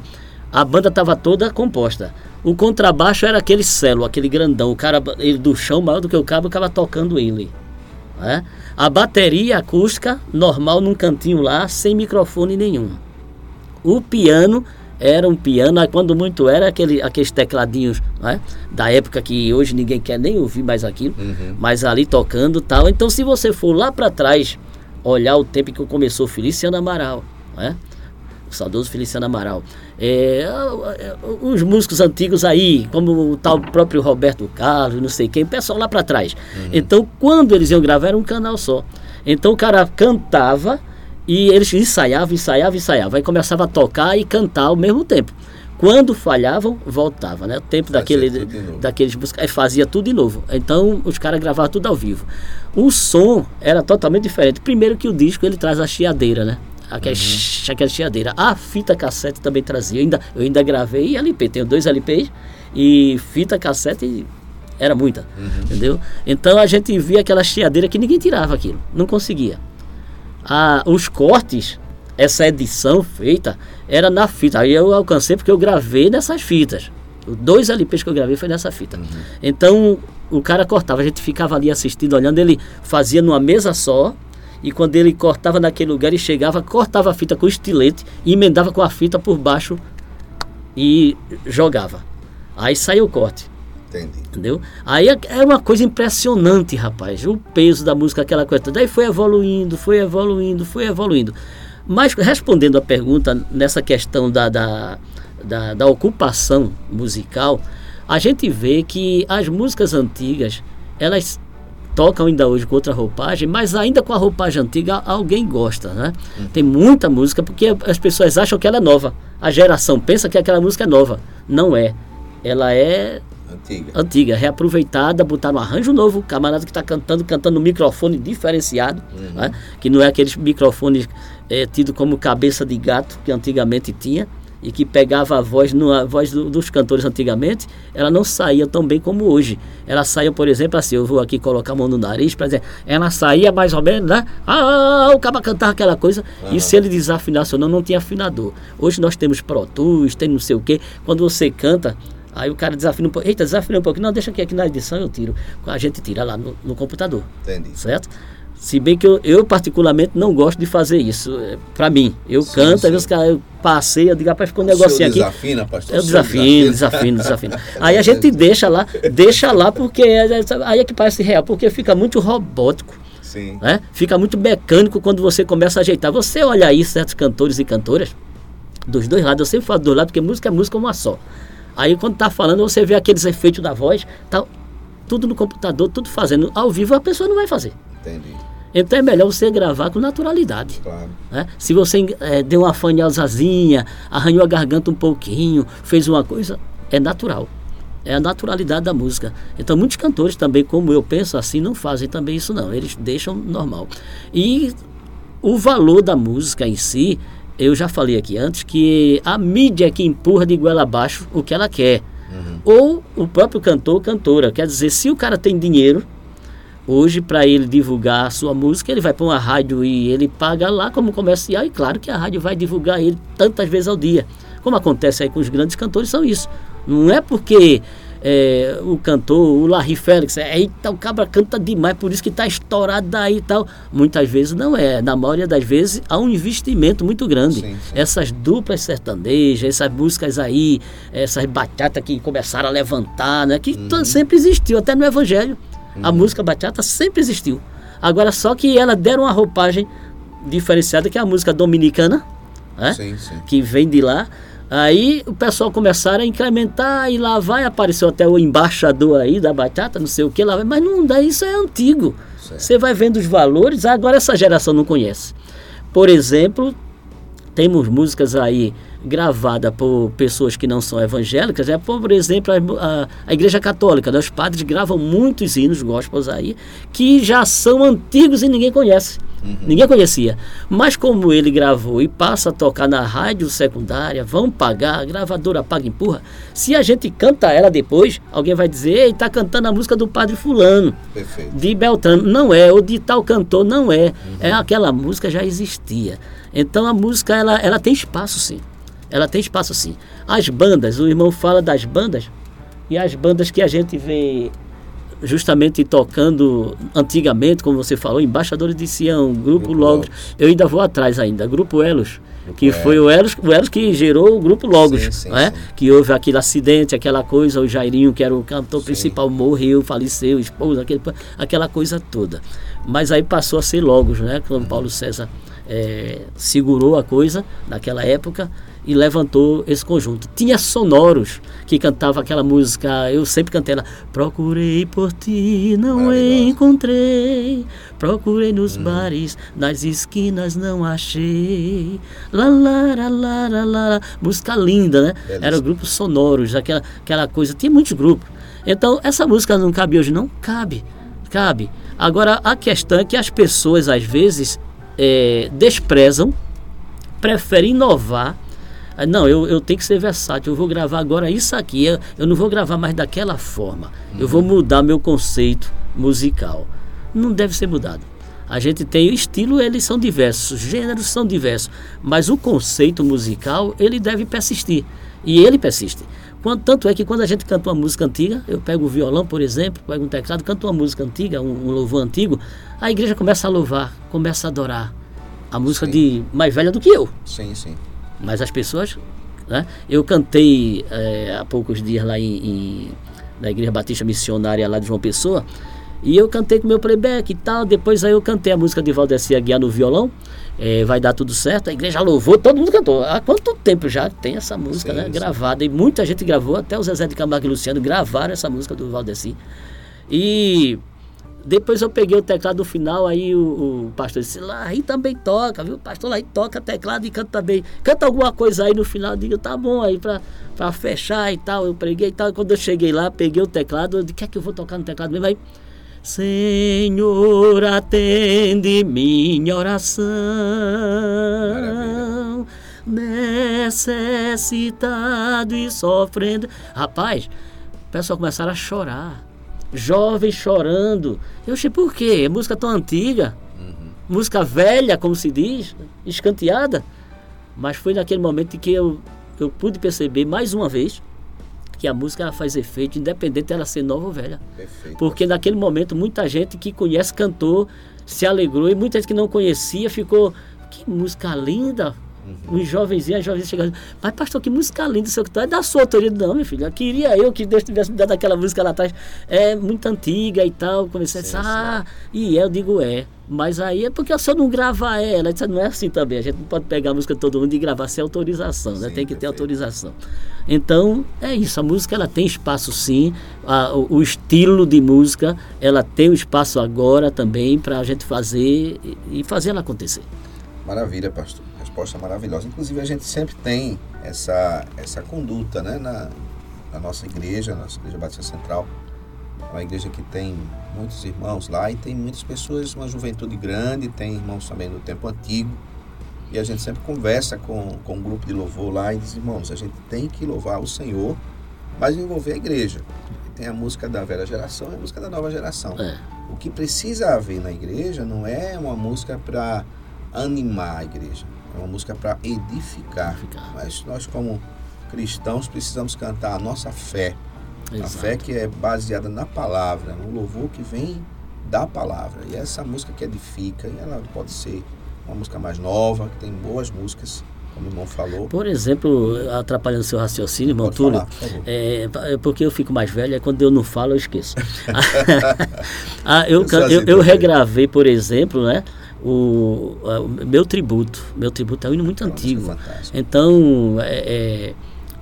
a banda estava toda composta. O contrabaixo era aquele celo, aquele grandão, o cara ele do chão maior do que o cabo, ficava tocando ele né? A bateria acústica normal num cantinho lá, sem microfone nenhum. O piano era um piano, quando muito era aquele, aqueles tecladinhos né? da época que hoje ninguém quer nem ouvir mais aquilo, Uhum. mas ali tocando tal. Então, se você for lá para trás, olhar o tempo que começou Feliciano Amaral, né? o saudoso Feliciano Amaral. É, é, os músicos antigos aí, como o tal próprio Roberto Carlos, não sei quem, o pessoal lá para trás. Então, quando eles iam gravar, era um canal só. Então, o cara cantava e eles ensaiavam, ensaiavam, ensaiavam. Aí começava a tocar e cantar ao mesmo tempo. Quando falhavam, voltava, né? O tempo Fazia daquele, daqueles músicos, aí fazia tudo de novo. Então, os caras gravavam tudo ao vivo. O som era totalmente diferente. Primeiro que o disco, ele traz a chiadeira, né? Aquela, Uhum. aquela chiadeira. A fita cassete também trazia. Eu ainda, eu ainda gravei LP. Tenho dois LPs e fita cassete era muita. Uhum. Entendeu? Então a gente via aquela chiadeira que ninguém tirava aquilo. Não conseguia. Ah, os cortes, essa edição feita, era na fita. Aí eu alcancei porque eu gravei nessas fitas. Os dois LPs que eu gravei foi nessa fita. Então o cara cortava, a gente ficava ali assistindo, olhando, ele fazia numa mesa só. E quando ele cortava naquele lugar, ele chegava, cortava a fita com estilete e emendava com a fita por baixo e jogava. Aí saiu o corte. Entendi. Entendeu? Aí é é uma coisa impressionante, rapaz. O peso da música, aquela coisa. Daí foi evoluindo, foi evoluindo, foi evoluindo. Mas respondendo a pergunta nessa questão da, da, da, da ocupação musical, a gente vê que as músicas antigas, elas tocam ainda hoje com outra roupagem, mas ainda com a roupagem antiga alguém gosta, né? Tem muita música porque as pessoas acham que ela é nova. A geração pensa que aquela música é nova. Não é. Ela é Antiga. antiga, reaproveitada, botar no arranjo novo, o camarada que está cantando, cantando no microfone diferenciado, né? que não é aqueles microfones é, tido como cabeça de gato que antigamente tinha e que pegava a voz, no, a voz do- dos cantores antigamente, ela não saía tão bem como hoje. Ela saía, por exemplo, assim, eu vou aqui colocar a mão no nariz para dizer, ela saía mais ou menos, né? Ah, o cara cantava aquela coisa, e se ele desafinasse ou não, não tinha afinador. Hoje nós temos Pro Tools, tem não sei o quê, quando você canta, Aí o cara desafina um pouco. Eita, desafina um pouco. Não, deixa aqui, aqui na edição eu tiro. A gente tira lá no, no computador, Entendi. certo? Se bem que eu, eu particularmente não gosto de fazer isso. É, pra mim, eu Sim, canto, sim. os caras, eu passei, eu digo, rapaz, ficou um negocinho aqui. desafina, pastor? Eu O senhor desafino, desafino, desafino. Aí a gente deixa lá, deixa lá porque é- aí é que parece real, porque fica muito robótico. Sim. né? Fica muito mecânico quando você começa a ajeitar. Você olha aí certos cantores e cantoras, dos dois lados, eu sempre falo dos dois lados, porque música é música uma só. Aí quando tá falando, você vê aqueles efeitos da voz, tá tudo no computador, tudo fazendo. Ao vivo a pessoa não vai fazer. Entendi. Então é melhor você gravar com naturalidade. Claro. né? Se você eh, deu uma fanhalzazinha, arranhou a garganta um pouquinho, fez uma coisa, é natural. É a naturalidade da música. Então muitos cantores também, como eu penso assim, não fazem também isso não. Eles deixam normal. E o valor da música em si, eu já falei aqui antes que a mídia é que empurra de goela abaixo o que ela quer. Ou o próprio cantor ou cantora. Quer dizer, se o cara tem dinheiro, Hoje, para ele divulgar a sua música, ele vai para uma rádio e ele paga lá como comercial, e claro que a rádio vai divulgar ele tantas vezes ao dia. como acontece aí com os grandes cantores, são isso. Não é porque é, o cantor, o Larry Félix, é, eita, o cabra canta demais, por isso que está estourado daí e tal. Muitas vezes não é. Na maioria das vezes há um investimento muito grande. Sim, sim. Essas duplas sertanejas, essas músicas aí, essas bachatas que começaram a levantar, né? Que uhum. sempre existiu, até no Evangelho. A música bachata sempre existiu. Agora só que ela deram uma roupagem diferenciada, que é a música dominicana, né? sim, que vem de lá. Aí o pessoal começaram a incrementar e lá vai, apareceu até o embaixador aí da batata, não sei o que lá vai, mas não dá, isso é antigo. Você vai vendo os valores, agora essa geração não conhece. Por exemplo, temos músicas aí gravadas por pessoas que não são evangélicas, é por exemplo a, a, a Igreja Católica, né? os padres gravam muitos hinos gospels aí que já são antigos e ninguém conhece. Uhum. Ninguém conhecia. Mas como ele gravou e passa a tocar na rádio secundária, vão pagar, a gravadora paga e empurra. Se a gente canta ela depois, alguém vai dizer, ei, tá cantando a música do padre fulano. Perfeito. De Beltrano. Não é, ou de tal cantor, não é. Uhum. É aquela música já existia. Então a música, ela, ela tem espaço sim. Ela tem espaço sim. As bandas, o irmão fala das bandas, e as bandas que a gente vê justamente tocando antigamente, como você falou, Embaixadores de Sião, Grupo, Grupo Logos. Eu ainda vou atrás ainda, Grupo Elos, Grupo que foi o Elos, o Elos que gerou o Grupo Logos, sim, sim, né? Sim. que houve aquele acidente, aquela coisa, o Jairinho, que era o cantor principal, morreu, faleceu, esposa, aquele, aquela coisa toda. Mas aí passou a ser Logos, né? Quando uhum. Paulo César é, segurou a coisa naquela época e levantou esse conjunto. Tinha sonoros que cantava aquela música, eu sempre cantei ela. Procurei por ti, não encontrei. Procurei nos hum. bares, nas esquinas não achei. Lá, lá, lá, lá, lá, lá. Música linda, né? Beleza. Era o grupo Sonoros, aquela, aquela coisa. Tinha muitos grupos. Então, essa música não cabe hoje? Não cabe. Cabe. Agora, a questão é que as pessoas, às vezes, é, desprezam, preferem inovar não, eu, eu tenho que ser versátil, eu vou gravar agora isso aqui, eu, eu não vou gravar mais daquela forma. Uhum. Eu vou uhum. mudar meu conceito musical. Não deve ser mudado. A gente tem o estilo, eles são diversos, gêneros são diversos, mas o conceito musical, ele deve persistir. E ele persiste. Quando, tanto é que quando a gente canta uma música antiga, eu pego o violão, por exemplo, pego um teclado, canto uma música antiga, um, um louvor antigo, a igreja começa a louvar, começa a adorar. A música sim. de mais velha do que eu. Sim, sim. Mas as pessoas. Né? Eu cantei é, há poucos dias lá em, em, na Igreja Batista Missionária lá de João Pessoa. E eu cantei com meu playback e tal. Depois aí eu cantei a música de Valdeci Aguiar no violão. É, vai dar tudo certo. A igreja louvou, todo mundo cantou. Há quanto tempo já tem essa música sim, né? gravada? E muita gente gravou, até o Zezé de Camargo e Luciano gravaram essa música do Valdeci. E depois eu peguei o teclado final, aí o, o pastor disse, aí também toca, viu? O pastor aí toca teclado e canta também. Canta alguma coisa aí no final, eu digo, tá bom, aí pra, pra fechar e tal. Eu preguei e tal. Quando eu cheguei lá, peguei o teclado, eu disse, que é que eu vou tocar no teclado mesmo? Aí, Senhor, atende minha oração. Maravilha. Necessitado e sofrendo. Rapaz, o pessoal começaram a chorar jovens chorando. Eu achei, por quê? É música tão antiga, uhum. música velha, como se diz, escanteada. Mas foi naquele momento que eu, eu pude perceber mais uma vez que a música faz efeito, independente dela ser nova ou velha. Perfeito. Porque naquele momento muita gente que conhece cantor se alegrou e muita gente que não conhecia ficou, que música linda, Uhum. Os jovenzinhos, as jovenzinhas chegando, mas pastor, que música linda, seu que tá é da sua autoria. Não, meu filho, eu queria eu que Deus tivesse me dado aquela música lá atrás. É muito antiga e tal. Comecei sim, a dizer, ah, e é, eu digo é. Mas aí é porque se eu não gravar ela, disse, não é assim também. A gente não pode pegar a música de todo mundo e gravar sem autorização, né? Sim, tem que ter autorização. Então, é isso. A música ela tem espaço sim. A, o, o, estilo de música ela tem o espaço agora também para a gente fazer e, e fazer ela acontecer. Maravilha, pastor resposta maravilhosa. Inclusive, a gente sempre tem essa, essa conduta né, na, na nossa igreja, na nossa igreja Batista Central. É uma igreja que tem muitos irmãos lá e tem muitas pessoas, uma juventude grande, tem irmãos também do tempo antigo. E a gente sempre conversa com, com um grupo de louvor lá e diz, irmãos, a gente tem que louvar o Senhor, mas envolver a igreja. Tem a música da velha geração e a música da nova geração. É. O que precisa haver na igreja não é uma música para animar a igreja. É uma música para edificar. edificar. Mas nós, como cristãos precisamos cantar a nossa fé. Exato. A fé que é baseada na palavra, um louvor que vem da palavra. E essa música que edifica, e ela pode ser uma música mais nova, que tem boas músicas, como o irmão falou. Por exemplo, atrapalhando seu raciocínio, irmão Túlio, por é, é porque eu fico mais velho, é quando eu não falo, eu esqueço. Ah, eu, Eu assim eu, eu também. regravei, por exemplo, né, o, o meu tributo. Meu tributo é um hino muito música antigo. Então, é, é,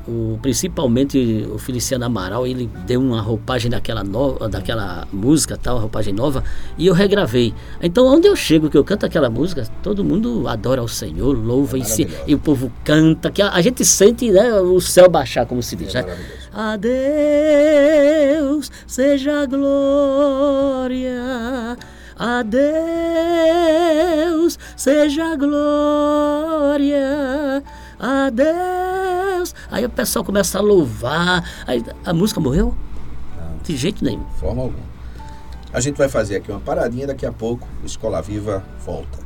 o, principalmente o Feliciano Amaral, ele deu uma roupagem daquela, nova, daquela música, tal, uma roupagem nova, e eu regravei. Então, onde eu chego que eu canto aquela música, todo mundo adora o Senhor, louva É e, se, e o povo canta, que a, a gente sente né, o céu baixar, como se diz. É né? A Deus seja a glória, a Deus seja a glória, a Deus. Aí o pessoal começa a louvar, aí a música morreu? Não. De jeito nenhum. De forma alguma. A gente vai fazer aqui uma paradinha, daqui a pouco o Escola Viva volta.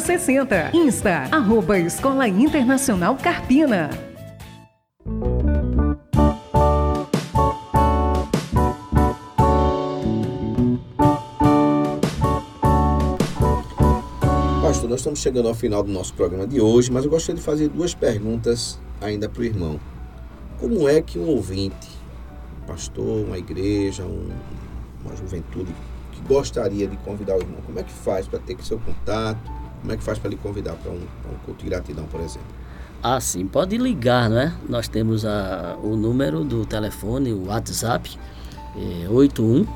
4060. Insta, arroba Escola Internacional Carpina. Pastor, nós estamos chegando ao final do nosso programa de hoje, mas eu gostaria de fazer duas perguntas ainda para o irmão. Como é que um ouvinte, um pastor, uma igreja, um- uma juventude que gostaria de convidar o irmão, como é que faz para ter seu contato? Como é que faz para lhe convidar para um, um culto de gratidão, por exemplo? Ah, sim, pode ligar, né? Nós temos a, o número do telefone, o WhatsApp, é 81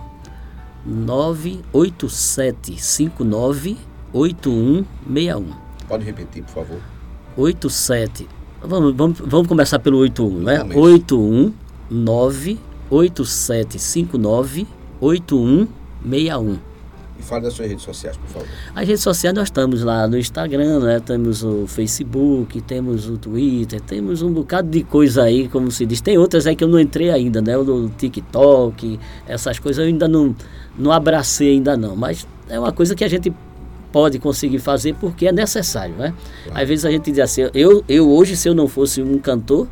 98759 8161. Pode repetir, por favor. 87. Vamos, vamos, vamos começar pelo 81, né? Começa. 819 8759 8161. E fale das suas redes sociais, por favor. As redes sociais nós estamos lá no Instagram, né? Temos o Facebook, temos o Twitter, temos um bocado de coisa aí, como se diz. Tem outras aí que eu não entrei ainda, né? O TikTok, essas coisas eu ainda não, não abracei ainda não. Mas é uma coisa que a gente pode conseguir fazer porque é necessário, né? Claro. Às vezes a gente diz assim, eu, eu hoje se eu não fosse um cantor,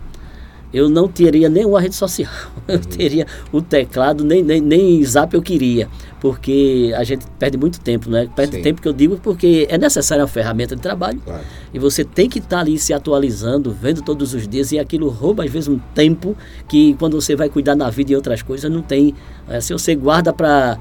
eu não teria nenhuma rede social. Eu teria o teclado, nem, nem, nem zap eu queria. Porque a gente perde muito tempo, né? Perde Sim. tempo que eu digo porque é necessária uma ferramenta de trabalho. Claro. E você tem que estar ali se atualizando, vendo todos os dias, e aquilo rouba às vezes um tempo que quando você vai cuidar na vida e outras coisas, não tem. Eh, se você guarda para.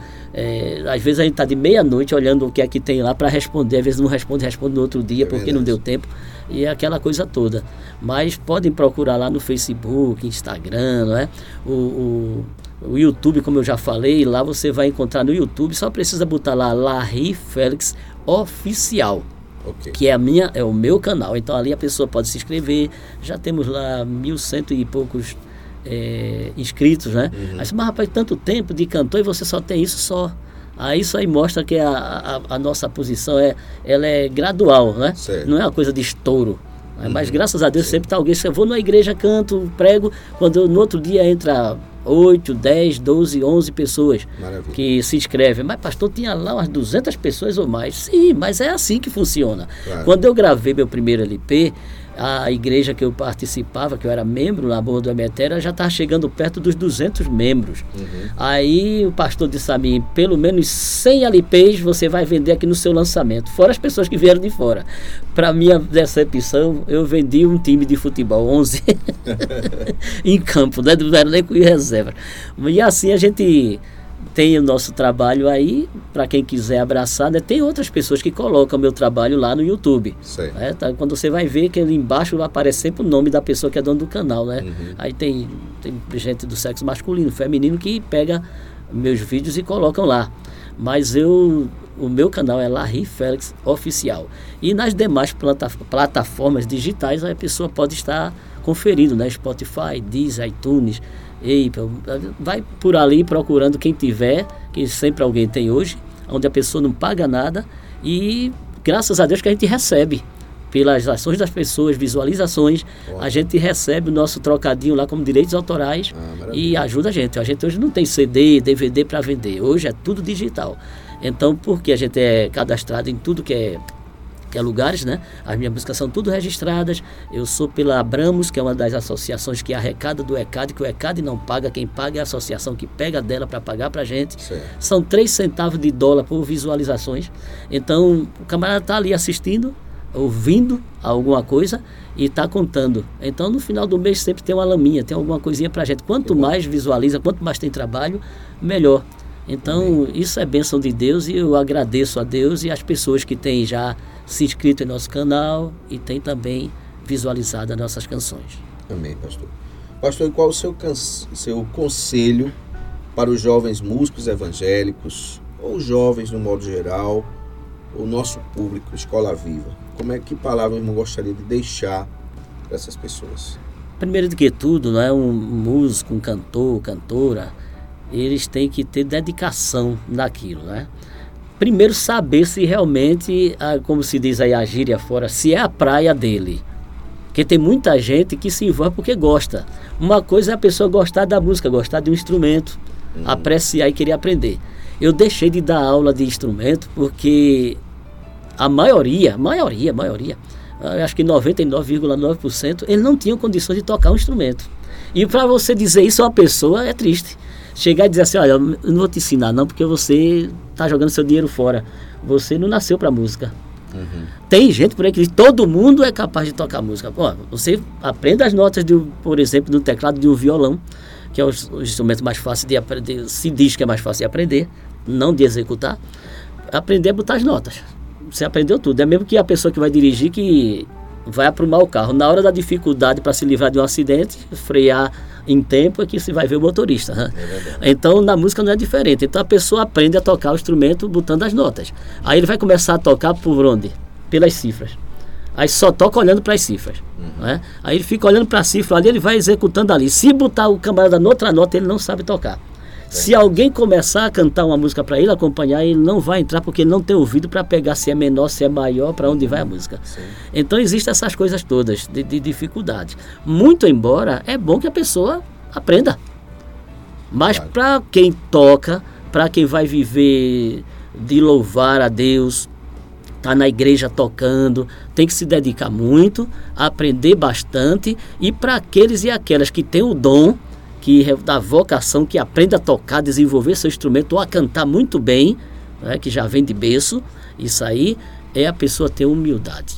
às vezes a gente está de meia-noite olhando o que é que tem lá para responder, às vezes não responde, responde no outro dia É porque não verdade. deu tempo. E é aquela coisa toda. Mas podem procurar lá no Facebook, Instagram, não é? O, o, o YouTube, como eu já falei, lá você vai encontrar no YouTube, só precisa botar lá Larry Félix Oficial Ok. que é a minha é o meu canal então ali a pessoa pode se inscrever já temos lá mil cento e poucos é, inscritos né Uhum. Aí, mas rapaz tanto tempo de cantor e você só tem isso só aí isso aí mostra que a, a, a nossa posição é ela é gradual né Certo. não é uma coisa de estouro né? mas Uhum. graças a Deus sempre tá alguém se eu vou na igreja canto prego quando eu- no outro dia entra 8, 10, 12, 11 pessoas Maravilha. que se inscrevem. Mas, pastor, tinha lá umas 200 pessoas ou mais. Sim, mas é assim que funciona. Claro. Quando eu gravei meu primeiro LP, a igreja que eu participava, que eu era membro na Boa do Emetério, já estava chegando perto dos 200 membros. Uhum. Aí o pastor disse a mim, pelo menos 100 LPs você vai vender aqui no seu lançamento, fora as pessoas que vieram de fora. Para minha decepção, eu vendi um time de futebol, 11, em campo, né? não era nem com reserva. E assim a gente tem o nosso trabalho aí, para quem quiser abraçar, né? Tem outras pessoas que colocam meu trabalho lá no YouTube. Né? Tá? Quando você vai ver que ali embaixo vai aparecer sempre o nome da pessoa que é dono do canal, né? Uhum. Aí tem, tem gente do sexo masculino, feminino, que pega meus vídeos e colocam lá. Mas eu, o meu canal é Larry Félix Oficial. E nas demais plata plataformas digitais a pessoa pode estar conferindo, né? Spotify, Deezer, iTunes, Apple. Vai por ali procurando quem tiver, que sempre alguém tem hoje, onde a pessoa não paga nada e graças a Deus que a gente recebe pelas ações das pessoas, visualizações, a gente recebe o nosso trocadinho lá como direitos autorais ah, e ajuda a gente. A gente hoje não tem CD, DVD para vender, hoje é tudo digital. Então, porque a gente é cadastrado em tudo que é é lugares, né? As minhas músicas são tudo registradas. Eu sou pela Abramos, que é uma das associações que arrecada do ECAD, que o ECAD não paga, quem paga é a associação que pega dela para pagar para gente. Certo. São três centavos de dólar por visualizações. Então, o camarada está ali assistindo, ouvindo alguma coisa e está contando. Então, no final do mês sempre tem uma laminha, tem alguma coisinha para gente. Quanto mais visualiza, quanto mais tem trabalho, melhor. Então, Amém. isso é bênção de Deus e eu agradeço a Deus e as pessoas que têm já se inscrito em nosso canal e têm também visualizado as nossas canções. Amém, pastor. Pastor, qual o seu, seu conselho para os jovens músicos evangélicos, ou jovens no modo geral, o nosso público, Escola Viva? Como é que palavra eu gostaria de deixar para essas pessoas? Primeiro de que tudo, não é um músico, um cantor, cantora, eles têm que ter dedicação naquilo, né? Primeiro saber se realmente, como se diz aí a gíria fora, se é a praia dele. Porque tem muita gente que se envolve porque gosta. Uma coisa é a pessoa gostar da música, gostar de um instrumento, uhum. apreciar e querer aprender. Eu deixei de dar aula de instrumento porque a maioria, maioria, maioria, acho que 99,9%, eles não tinham condições de tocar um instrumento. E para você dizer isso a uma pessoa é triste chegar e dizer assim, olha, eu não vou te ensinar não, porque você está jogando seu dinheiro fora. Você não nasceu para música. Uhum. Tem gente por aí que diz todo mundo é capaz de tocar música. Pô, você aprende as notas, de, por exemplo, do teclado de um violão, que é o, o instrumento mais fácil de aprender, se diz que é mais fácil de aprender, não de executar. Aprender a botar as notas. Você aprendeu tudo. É mesmo que a pessoa que vai dirigir que vai aprumar o carro. Na hora da dificuldade para se livrar de um acidente, frear em tempo é que se vai ver o motorista. Né? É então na música não é diferente. Então a pessoa aprende a tocar o instrumento botando as notas. Aí ele vai começar a tocar por onde? Pelas cifras. Aí só toca olhando para as cifras. Uhum. Né? Aí ele fica olhando para a cifra ali, ele vai executando ali. Se botar o camarada noutra nota, ele não sabe tocar. Se alguém começar a cantar uma música para ele acompanhar, ele não vai entrar porque ele não tem ouvido para pegar se é menor, se é maior, para onde vai a música. Sim. Então existem essas coisas todas de, de dificuldades. Muito embora é bom que a pessoa aprenda. Mas claro. para quem toca, para quem vai viver de louvar a Deus, tá na igreja tocando, tem que se dedicar muito, aprender bastante e para aqueles e aquelas que têm o dom que da vocação, que aprende a tocar, desenvolver seu instrumento ou a cantar muito bem, né, que já vem de berço, isso aí é a pessoa ter humildade.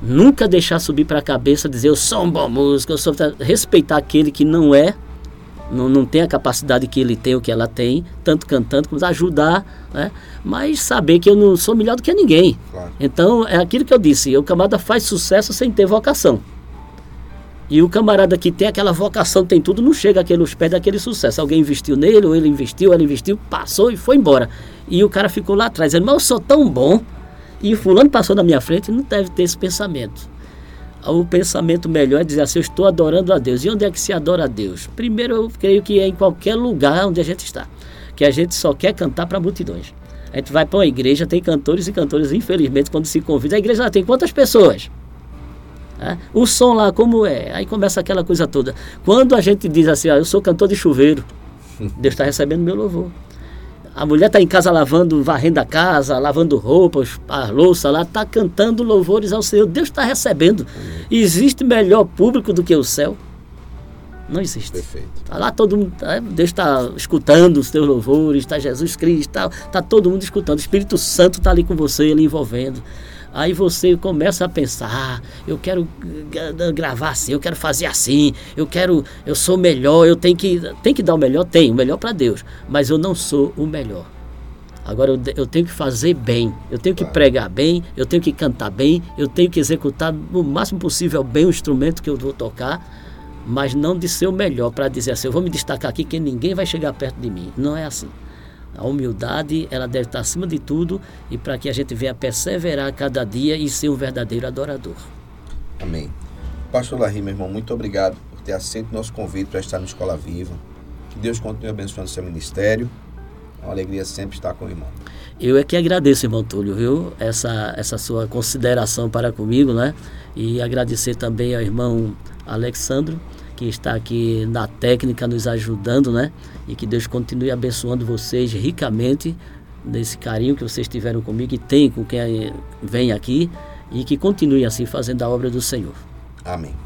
Nunca deixar subir para a cabeça dizer eu sou um bom músico, eu sou respeitar aquele que não é, não, não tem a capacidade que ele tem ou que ela tem, tanto cantando como ajudar, né? mas saber que eu não sou melhor do que ninguém. Claro. Então é aquilo que eu disse, o camarada faz sucesso sem ter vocação. E o camarada que tem aquela vocação, tem tudo, não chega aquele, aos pés daquele sucesso. Alguém investiu nele, ou ele investiu, ela investiu, passou e foi embora. E o cara ficou lá atrás, dizendo, mas eu sou tão bom. E fulano passou na minha frente, não deve ter esse pensamento. O pensamento melhor é dizer assim, eu estou adorando a Deus. E onde é que se adora a Deus? Primeiro, eu creio que é em qualquer lugar onde a gente está. Que a gente só quer cantar para multidões. A gente vai para uma igreja, tem cantores e cantores, infelizmente, quando se convida, a igreja lá tem quantas pessoas? É? O som lá, como é? Aí começa aquela coisa toda. Quando a gente diz assim, ah, eu sou cantor de chuveiro, Deus está recebendo meu louvor. A mulher está em casa lavando, varrendo a casa, lavando roupas, a louça lá, está cantando louvores ao Senhor. Deus está recebendo. Existe melhor público do que o céu? Não existe. Perfeito. Tá lá todo mundo, tá, Deus está escutando os teus louvores, está Jesus Cristo, está tá todo mundo escutando. O Espírito Santo está ali com você, ele envolvendo. Aí você começa a pensar, ah, eu quero gravar assim, eu quero fazer assim, eu quero, eu sou melhor, eu tenho que, tem que dar o melhor, tem, o melhor para Deus, mas eu não sou o melhor. Agora eu, eu tenho que fazer bem, eu tenho que claro. pregar bem, eu tenho que cantar bem, eu tenho que executar o máximo possível bem o instrumento que eu vou tocar, mas não de ser o melhor para dizer assim, eu vou me destacar aqui que ninguém vai chegar perto de mim. Não é assim. A humildade, ela deve estar acima de tudo e para que a gente venha perseverar cada dia e ser um verdadeiro adorador. Amém. Pastor Larry, meu irmão, muito obrigado por ter aceito nosso convite para estar na Escola Viva. Que Deus continue abençoando o seu ministério. É uma alegria sempre estar com o irmão. Eu é que agradeço, irmão Túlio, viu? Essa, essa sua consideração para comigo, né? E agradecer também ao irmão Alexandro que está aqui na técnica nos ajudando, né? E que Deus continue abençoando vocês ricamente nesse carinho que vocês tiveram comigo e tem com quem vem aqui e que continue assim fazendo a obra do Senhor. Amém. Amém.